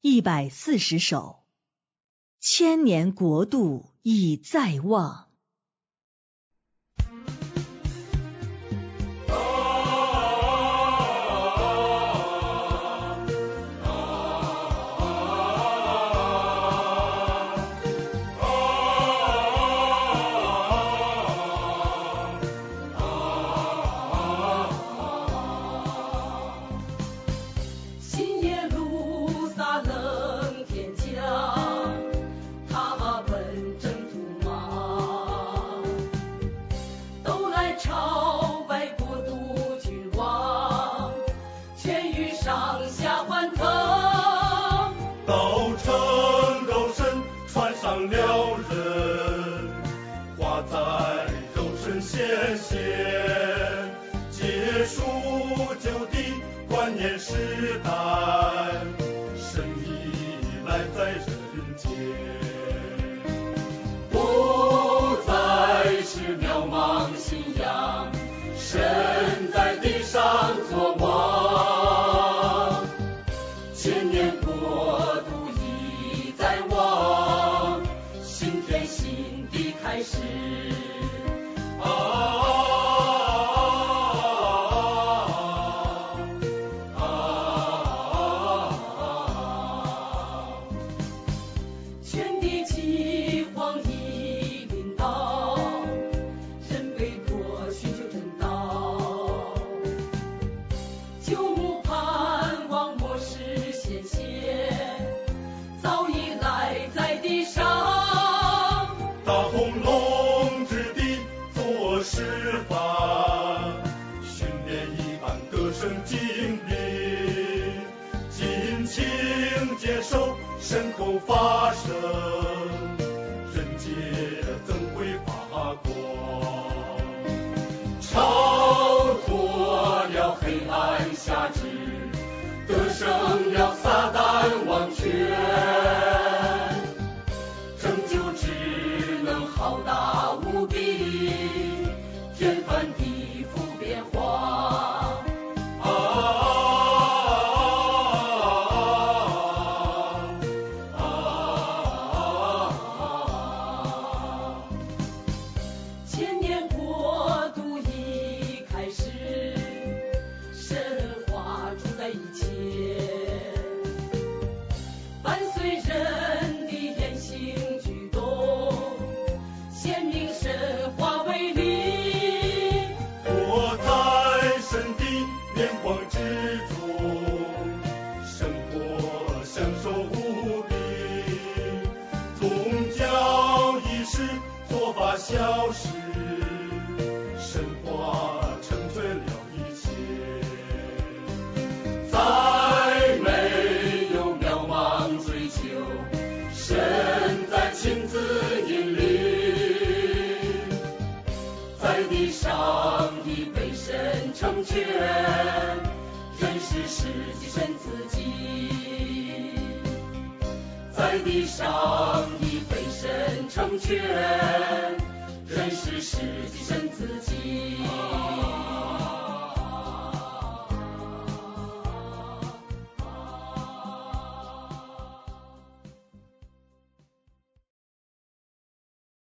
一百四十首，千年国度已在望。年时代，神已来在人间。不再是渺茫信仰，神在地上作王，千年国度已在望，新天新地开始。精灵，尽情接受神口发声，人间怎会发光？超脱了黑暗辖制，得胜了撒旦王权，拯救只能浩大无比，天翻地消失，神话成全了一切。再没有渺茫追求，神在亲自引领，在地上已被神成全，人是实际神自己，在地上已被神成全，see.